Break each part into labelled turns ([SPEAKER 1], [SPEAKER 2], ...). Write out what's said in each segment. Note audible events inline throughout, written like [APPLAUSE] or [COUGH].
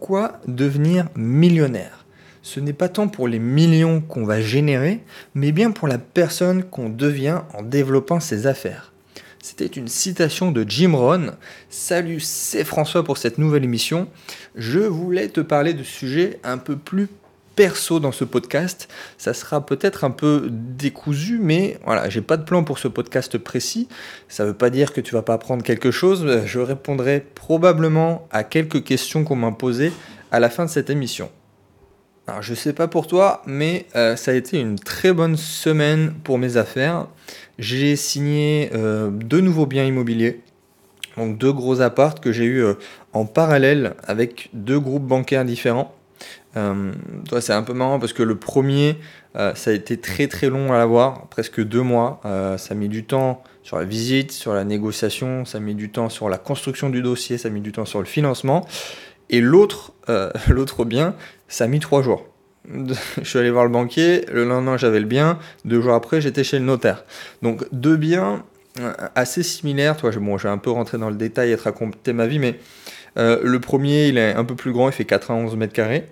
[SPEAKER 1] Pourquoi devenir millionnaire? Ce n'est pas tant pour les millions qu'on va générer, mais bien pour la personne qu'on devient en développant ses affaires. C'était une citation de Jim Rohn. Salut, c'est François pour cette nouvelle émission. Je voulais te parler de sujets un peu plus perso dans ce podcast. Ça sera peut-être un peu décousu, mais voilà, j'ai pas de plan pour ce podcast précis. Ça veut pas dire que tu vas pas apprendre quelque chose. Je répondrai probablement à quelques questions qu'on m'a posées à la fin de cette émission. Alors, je sais pas pour toi, mais euh, ça a été une très bonne semaine pour mes affaires. J'ai signé euh, deux nouveaux biens immobiliers. Donc deux gros apparts que j'ai eu euh, en parallèle avec deux groupes bancaires différents. Euh, c'est un peu marrant parce que le premier, euh, ça a été très très long à l'avoir, presque deux mois. Euh, ça a mis du temps sur la visite, sur la négociation, ça a mis du temps sur la construction du dossier, ça a mis du temps sur le financement. Et l'autre, [LAUGHS] l'autre bien, ça a mis trois jours. [LAUGHS] Je suis allé voir le banquier, le lendemain j'avais le bien, deux jours après j'étais chez le notaire. Donc deux biens assez similaires. Toi, bon, je vais un peu rentrer dans le détail et te raconter ma vie, mais le premier il est un peu plus grand, il fait 91 mètres carrés.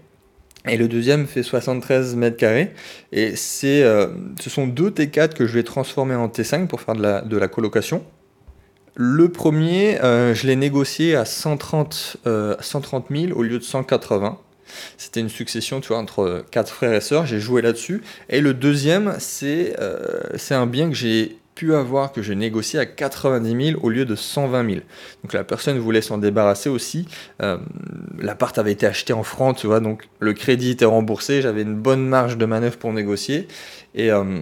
[SPEAKER 1] Et le deuxième fait 73 mètres carrés. Et euh, ce sont deux T4 que je vais transformer en T5 pour faire de la, de la colocation. Le premier, euh, je l'ai négocié à 130, 130 000 au lieu de 180. C'était une succession tu vois, entre quatre frères et sœurs. J'ai joué là-dessus. Et le deuxième, c'est, euh, c'est un bien que j'ai pu avoir que je négocié à 90 000 au lieu de 120 000. Donc la personne voulait s'en débarrasser aussi. Euh, l'appart avait été acheté en francs, tu vois, donc le crédit était remboursé, j'avais une bonne marge de manœuvre pour négocier. Et euh,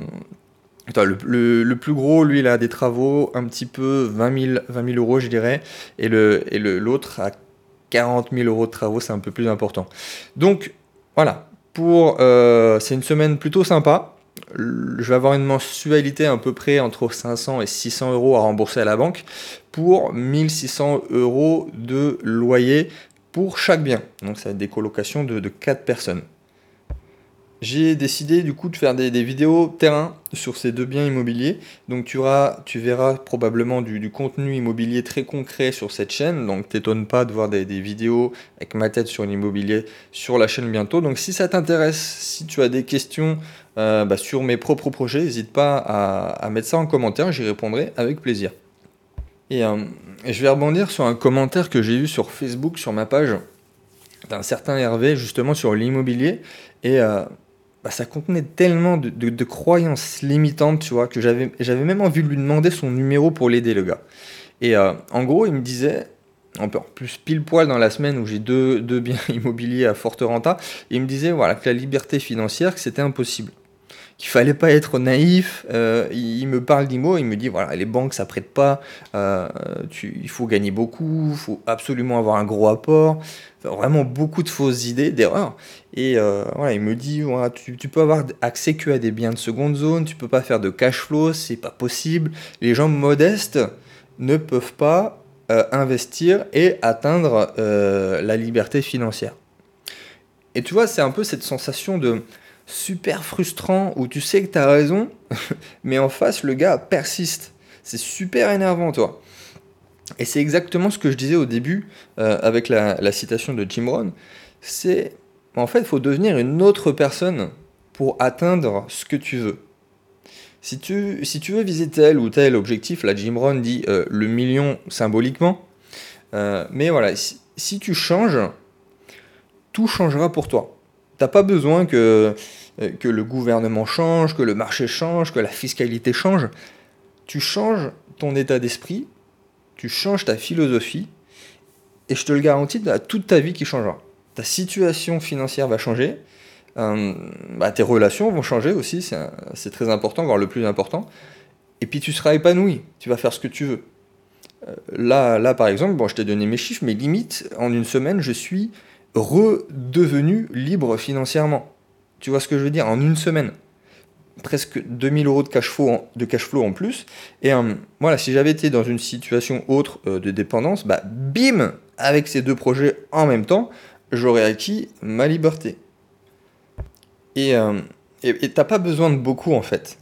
[SPEAKER 1] le, plus gros, lui, il a des travaux un petit peu 20 000, 20 000 euros, je dirais, et l'autre et le, a 40 000 euros de travaux, c'est un peu plus important. Donc voilà, pour euh, c'est une semaine plutôt sympa je vais avoir une mensualité à peu près entre 500 et 600 euros à rembourser à la banque pour 1600 euros de loyer pour chaque bien. Donc ça va être des colocations de, de 4 personnes j'ai décidé du coup de faire des, vidéos terrain sur ces deux biens immobiliers. Donc tu, auras, tu verras probablement du, contenu immobilier très concret sur cette chaîne. Donc t'étonne pas de voir des, vidéos avec ma tête sur l'immobilier sur la chaîne bientôt. Donc si ça t'intéresse, si tu as des questions euh, bah, sur mes propres projets, n'hésite pas à, mettre ça en commentaire, j'y répondrai avec plaisir. Et, euh, je vais rebondir sur un commentaire que j'ai eu sur Facebook, sur ma page, d'un certain Hervé, justement sur l'immobilier. Et euh, bah, ça contenait tellement de, croyances limitantes, tu vois, que j'avais, j'avais même envie de lui demander son numéro pour l'aider, le gars. Et euh, en gros, il me disait, en plus pile poil dans la semaine où j'ai deux, deux biens [LAUGHS] immobiliers à forte renta, il me disait voilà, que la liberté financière, que c'était impossible qu'il fallait pas être naïf. Euh, il, me parle d'IMO, il me dit voilà, les banques ça prête pas, euh, il faut gagner beaucoup, il faut absolument avoir un gros apport. vraiment beaucoup de fausses idées, d'erreurs. Et euh, voilà, il me dit tu, tu, peux avoir accès que à des biens de seconde zone, tu peux pas faire de cash flow, c'est pas possible. Les gens modestes ne peuvent pas investir et atteindre la liberté financière. Et tu vois, c'est un peu cette sensation de super frustrant où tu sais que tu as raison, [LAUGHS] mais en face, le gars persiste. C'est super énervant, toi. Et c'est exactement ce que je disais au début euh, avec la, citation de Jim Rohn. C'est en fait, il faut devenir une autre personne pour atteindre ce que tu veux. Si tu, si tu veux viser tel ou tel objectif, là Jim Rohn dit euh, le million symboliquement, euh, mais voilà, si tu changes, tout changera pour toi. T'as pas besoin que, euh, que le gouvernement change, que le marché change, que la fiscalité change. Tu changes ton état d'esprit, tu changes ta philosophie, et je te le garantis, tu toute ta vie qui changera. Ta situation financière va changer, euh, bah, tes relations vont changer aussi, c'est très important, voire le plus important. Et puis tu seras épanoui, tu vas faire ce que tu veux. Euh, là, là, par exemple, bon, je t'ai donné mes chiffres, mais limite, en une semaine, je suis redevenu libre financièrement. Tu vois ce que je veux dire? En une semaine. Presque 2000 euros de cash flow en, en plus. Et euh, voilà, si j'avais été dans une situation autre euh, de dépendance, bah bim Avec ces deux projets en même temps, j'aurais acquis ma liberté. Et euh, t'as pas besoin de beaucoup en fait.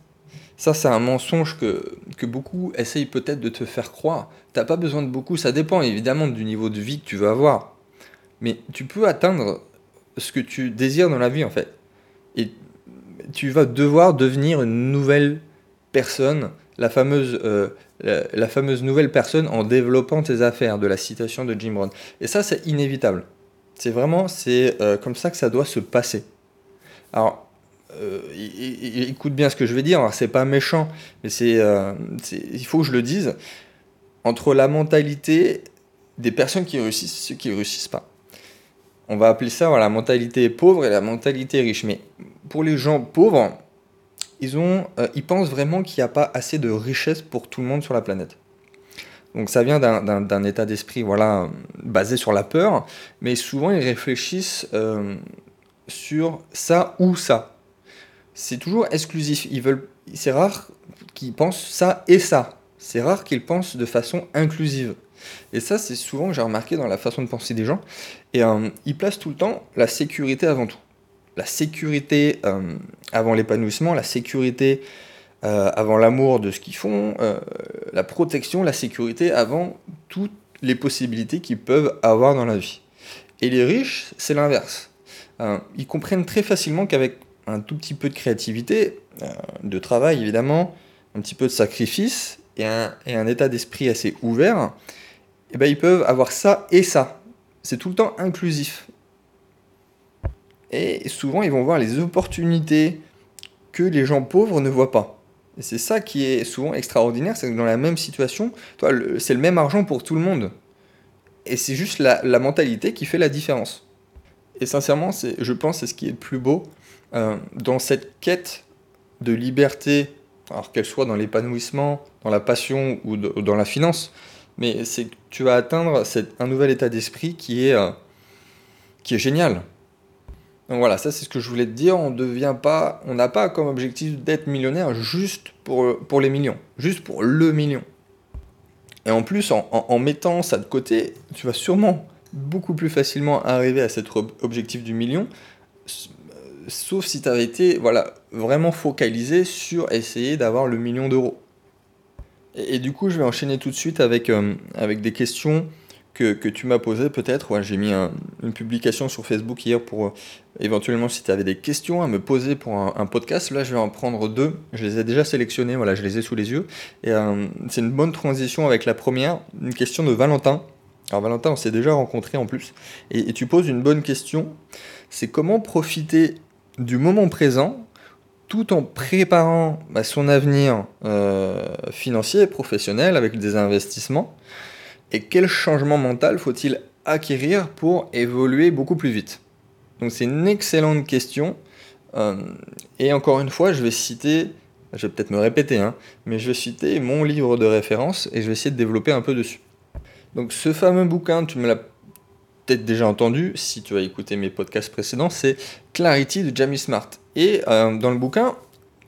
[SPEAKER 1] Ça, c'est un mensonge que, que beaucoup essayent peut-être de te faire croire. T'as pas besoin de beaucoup, ça dépend évidemment du niveau de vie que tu veux avoir. Mais tu peux atteindre ce que tu désires dans la vie en fait. Et tu vas devoir devenir une nouvelle personne, la fameuse, euh, la, fameuse nouvelle personne en développant tes affaires, de la citation de Jim Brown. Et ça, c'est inévitable. C'est vraiment, c'est euh, comme ça que ça doit se passer. Alors, euh, écoute bien ce que je vais dire, alors c'est pas méchant, mais c'est, il faut que je le dise, entre la mentalité des personnes qui réussissent et ceux qui ne réussissent pas. On va appeler ça la mentalité pauvre et la mentalité riche. Mais pour les gens pauvres, ils, ont, euh, pensent vraiment qu'il n'y a pas assez de richesse pour tout le monde sur la planète. Donc ça vient d'un état d'esprit voilà, basé sur la peur, mais souvent ils réfléchissent euh, sur ça ou ça. C'est toujours exclusif. C'est rare qu'ils pensent ça et ça. C'est rare qu'ils pensent de façon inclusive. Et ça, c'est souvent que j'ai remarqué dans la façon de penser des gens. Et euh, ils placent tout le temps la sécurité avant tout. La sécurité euh, avant l'épanouissement, la sécurité euh, avant l'amour de ce qu'ils font, la protection, la sécurité avant toutes les possibilités qu'ils peuvent avoir dans la vie. Et les riches, c'est l'inverse. ils comprennent très facilement qu'avec un tout petit peu de créativité, de travail évidemment, un petit peu de sacrifice et un, et un état d'esprit assez ouvert, eh ben, ils peuvent avoir ça et ça. C'est tout le temps inclusif. Et souvent, ils vont voir les opportunités que les gens pauvres ne voient pas. Et c'est ça qui est souvent extraordinaire, c'est que dans la même situation, c'est le même argent pour tout le monde. Et c'est juste la, mentalité qui fait la différence. Et sincèrement, je pense c'est ce qui est le plus beau euh, dans cette quête de liberté, alors qu'elle soit dans l'épanouissement, dans la passion ou dans la finance mais c'est que tu vas atteindre un nouvel état d'esprit qui est, euh, qui est génial. Donc voilà, ça c'est ce que je voulais te dire. On devient pas, on n'a pas comme objectif d'être millionnaire juste pour, les millions, juste pour le million. Et en plus, en, mettant ça de côté, tu vas sûrement beaucoup plus facilement arriver à cet objectif du million, sauf si tu avais été vraiment focalisé sur essayer d'avoir le million d'euros. Et, du coup, je vais enchaîner tout de suite avec, euh, avec des questions que, que tu m'as posées peut-être. J'ai mis une publication sur Facebook hier pour euh, éventuellement si tu avais des questions à me poser pour un, podcast. Là, je vais en prendre deux. Je les ai déjà sélectionnées, voilà, je les ai sous les yeux. Et euh, c'est une bonne transition avec la première, une question de Valentin. Alors Valentin, on s'est déjà rencontré en plus. Et tu poses une bonne question. C'est comment profiter du moment présent tout en préparant bah, son avenir euh, financier et professionnel avec des investissements Et quel changement mental faut-il acquérir pour évoluer beaucoup plus vite? Donc c'est une excellente question. Euh, et encore une fois, je vais citer, je vais peut-être me répéter, hein, mais je vais citer mon livre de référence et je vais essayer de développer un peu dessus. Donc ce fameux bouquin, tu me l'as peut-être déjà entendu si tu as écouté mes podcasts précédents, c'est Clarity de Jamie Smart. Et euh, dans le bouquin,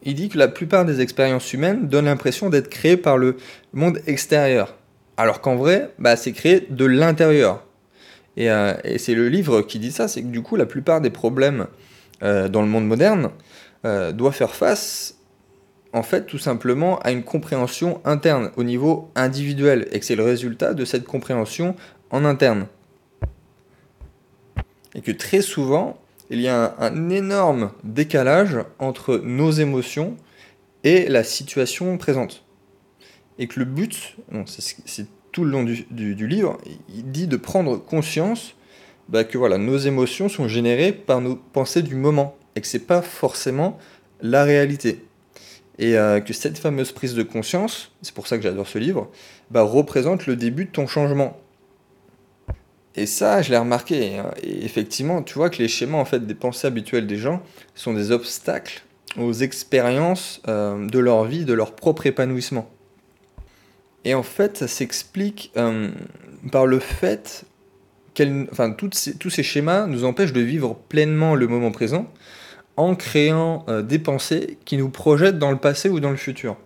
[SPEAKER 1] il dit que la plupart des expériences humaines donnent l'impression d'être créées par le monde extérieur. Alors qu'en vrai, bah, c'est créé de l'intérieur. Et, euh, c'est le livre qui dit ça, c'est que du coup, la plupart des problèmes euh, dans le monde moderne doivent faire face, en fait, tout simplement à une compréhension interne au niveau individuel, et que c'est le résultat de cette compréhension en interne. Et que très souvent, il y a un, énorme décalage entre nos émotions et la situation présente. Et que le but, c'est tout le long du, livre, il dit de prendre conscience bah, que voilà, nos émotions sont générées par nos pensées du moment et que c'est pas forcément la réalité. Et euh, que cette fameuse prise de conscience, c'est pour ça que j'adore ce livre, bah, représente le début de ton changement. Et ça, je l'ai remarqué. Hein. Effectivement, tu vois que les schémas en fait, des pensées habituelles des gens sont des obstacles aux expériences euh, de leur vie, de leur propre épanouissement. Et en fait, ça s'explique euh, par le fait que enfin, tous ces schémas nous empêchent de vivre pleinement le moment présent en créant euh, des pensées qui nous projettent dans le passé ou dans le futur.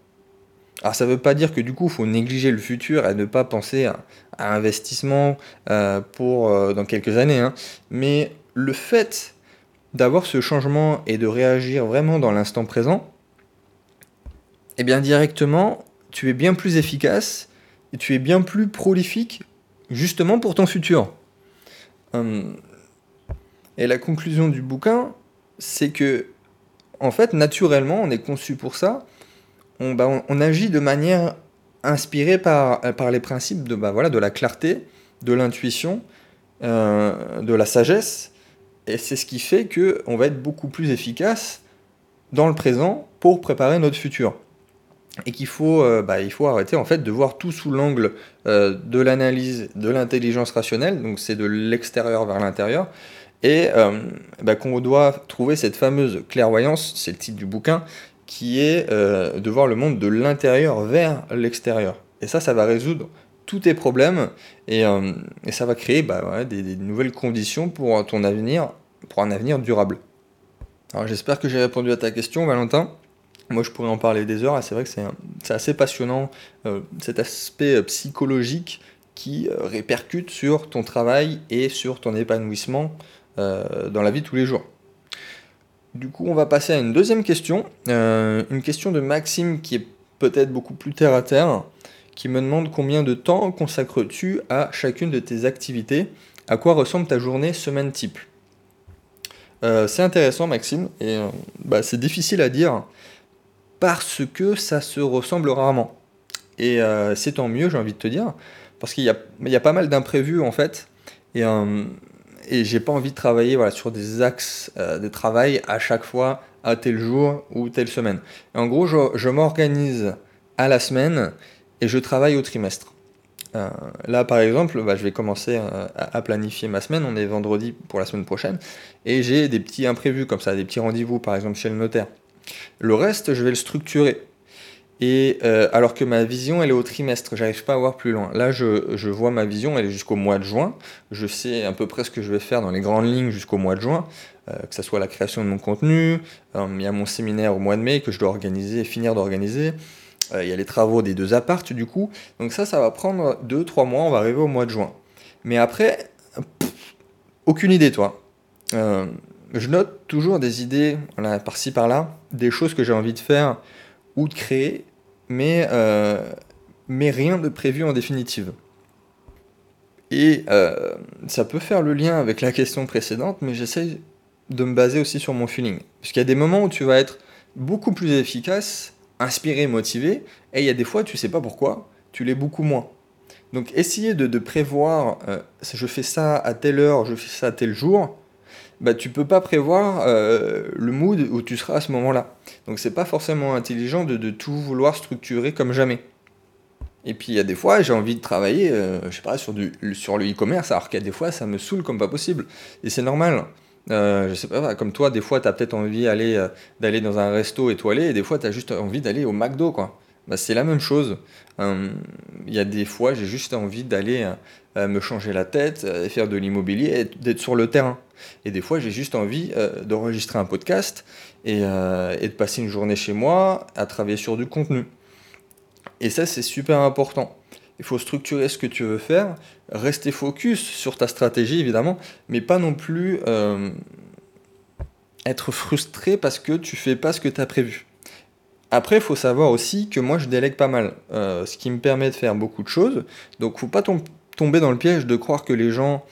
[SPEAKER 1] Alors ça ne veut pas dire que du coup il faut négliger le futur et ne pas penser à, investissement euh, pour euh, dans quelques années, hein. mais le fait d'avoir ce changement et de réagir vraiment dans l'instant présent, eh bien directement tu es bien plus efficace et tu es bien plus prolifique justement pour ton futur. Hum, Et la conclusion du bouquin, c'est que, en fait, naturellement, on est conçu pour ça. On, bah, on, agit de manière inspirée par, par les principes de, bah, de la clarté, de l'intuition, euh, de la sagesse. Et c'est ce qui fait qu'on va être beaucoup plus efficace dans le présent pour préparer notre futur et qu'il faut, euh, bah, arrêter en fait de voir tout sous l'angle euh, de l'analyse de l'intelligence rationnelle, donc c'est de l'extérieur vers l'intérieur, et euh, qu'on doit trouver cette fameuse clairvoyance, c'est le titre du bouquin, qui est de voir le monde de l'intérieur vers l'extérieur. Et ça, ça va résoudre tous tes problèmes et, et ça va créer bah, des, nouvelles conditions pour ton avenir, pour un avenir durable. Alors j'espère que j'ai répondu à ta question, Valentin. Moi, je pourrais en parler des heures, c'est vrai que c'est assez passionnant, euh, cet aspect euh, psychologique qui euh, répercute sur ton travail et sur ton épanouissement dans la vie tous les jours. Du coup, on va passer à une deuxième question, une question de Maxime qui est peut-être beaucoup plus terre à terre, qui me demande combien de temps consacres-tu à chacune de tes activités, à quoi ressemble ta journée semaine type? c'est intéressant, Maxime, et bah, c'est difficile à dire parce que ça se ressemble rarement. Et euh, c'est tant mieux, j'ai envie de te dire, parce qu'il y a, pas mal d'imprévus en fait, euh, et j'ai pas envie de travailler voilà, sur des axes euh, de travail à chaque fois, à tel jour ou telle semaine. en gros, je, m'organise à la semaine et je travaille au trimestre. là, par exemple, bah, je vais commencer à, à, planifier ma semaine. On est vendredi pour la semaine prochaine. Et j'ai des petits imprévus comme ça, des petits rendez-vous, par exemple, chez le notaire. Le reste, je vais le structurer. Et euh, alors que ma vision, elle est au trimestre, j'arrive pas à voir plus loin. Là, je, vois ma vision, elle est jusqu'au mois de juin. Je sais à peu près ce que je vais faire dans les grandes lignes jusqu'au mois de juin, euh, que ce soit la création de mon contenu. Euh, il y a mon séminaire au mois de mai que je dois organiser, finir d'organiser. il y a les travaux des deux appartes du coup. Donc ça, ça va prendre 2-3 mois, on va arriver au mois de juin. Mais après, aucune idée, toi je note toujours des idées par-ci par-là, des choses que j'ai envie de faire ou de créer, mais, euh, mais rien de prévu en définitive. Et euh, ça peut faire le lien avec la question précédente, mais j'essaye de me baser aussi sur mon feeling. Parce qu'il y a des moments où tu vas être beaucoup plus efficace, inspiré, motivé, et il y a des fois, tu sais pas pourquoi, tu l'es beaucoup moins. Donc essayer de, prévoir, euh, je fais ça à telle heure, je fais ça à tel jour, bah, tu peux pas prévoir euh, le mood où tu seras à ce moment-là. Donc c'est pas forcément intelligent de, tout vouloir structurer comme jamais. Et puis il y a des fois, j'ai envie de travailler, euh, je sais pas, sur, du, sur le e-commerce, alors qu'il y a des fois, ça me saoule comme pas possible. Et c'est normal. Euh, je sais pas, comme toi, des fois, tu as peut-être envie d'aller, d'aller dans un resto étoilé, et des fois, tu as juste envie d'aller au McDo, quoi. Bah, c'est la même chose. Il y a des fois, j'ai juste envie d'aller me changer la tête, et faire de l'immobilier, et d'être sur le terrain. Et des fois, j'ai juste envie euh, d'enregistrer un podcast euh, et, de passer une journée chez moi à travailler sur du contenu. Et ça, c'est super important. Il faut structurer ce que tu veux faire, rester focus sur ta stratégie, évidemment, mais pas non plus euh, être frustré parce que tu fais pas ce que tu as prévu. Après, il faut savoir aussi que moi, je délègue pas mal, ce qui me permet de faire beaucoup de choses. Donc, faut pas tomber dans le piège de croire que les gens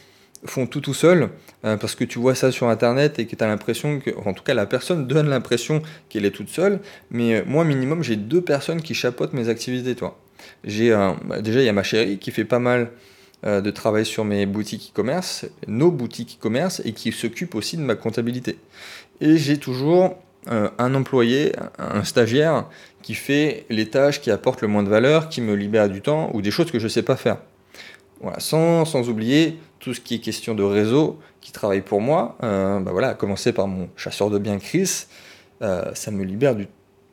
[SPEAKER 1] font tout tout seul, euh, parce que tu vois ça sur Internet et que tu as l'impression que, en tout cas la personne [LAUGHS] donne l'impression qu'elle est toute seule, mais euh, moi minimum j'ai deux personnes qui chapeautent mes activités, toi. J'ai bah, déjà il y a ma chérie qui fait pas mal euh, de travail sur mes boutiques e-commerce, nos boutiques e-commerce, et qui s'occupe aussi de ma comptabilité. Et j'ai toujours un employé, un stagiaire, qui fait les tâches qui apportent le moins de valeur, qui me libère du temps, ou des choses que je ne sais pas faire. Voilà, sans, sans oublier tout ce qui est question de réseau qui travaille pour moi. Euh, bah voilà, à commencer par mon chasseur de biens Chris, euh, ça me libère du,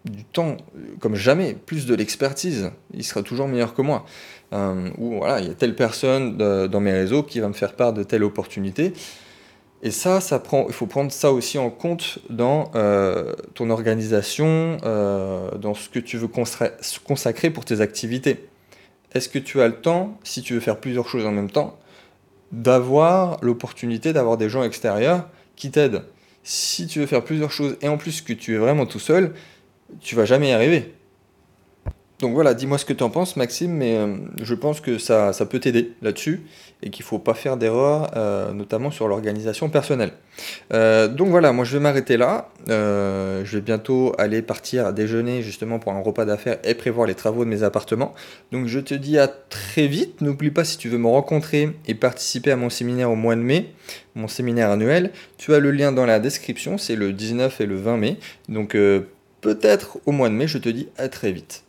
[SPEAKER 1] du, temps comme jamais, plus de l'expertise. Il sera toujours meilleur que moi. Euh, ou voilà, il y a telle personne dans mes réseaux qui va me faire part de telle opportunité. Et ça, prend, il faut prendre ça aussi en compte dans euh, ton organisation, dans ce que tu veux consacrer pour tes activités. Est-ce que tu as le temps, si tu veux faire plusieurs choses en même temps, d'avoir l'opportunité d'avoir des gens extérieurs qui t'aident? Si tu veux faire plusieurs choses et en plus que tu es vraiment tout seul, tu vas jamais y arriver. Donc voilà, dis-moi ce que tu en penses, Maxime, mais euh, je pense que ça, ça peut t'aider là-dessus et qu'il ne faut pas faire d'erreur, euh, notamment sur l'organisation personnelle. Euh, donc voilà, moi je vais m'arrêter là. je vais bientôt aller partir déjeuner justement pour un repas d'affaires et prévoir les travaux de mes appartements. Donc je te dis à très vite. N'oublie pas si tu veux me rencontrer et participer à mon séminaire au mois de mai, mon séminaire annuel, tu as le lien dans la description, c'est le 19 et le 20 mai. Donc peut-être au mois de mai, je te dis à très vite.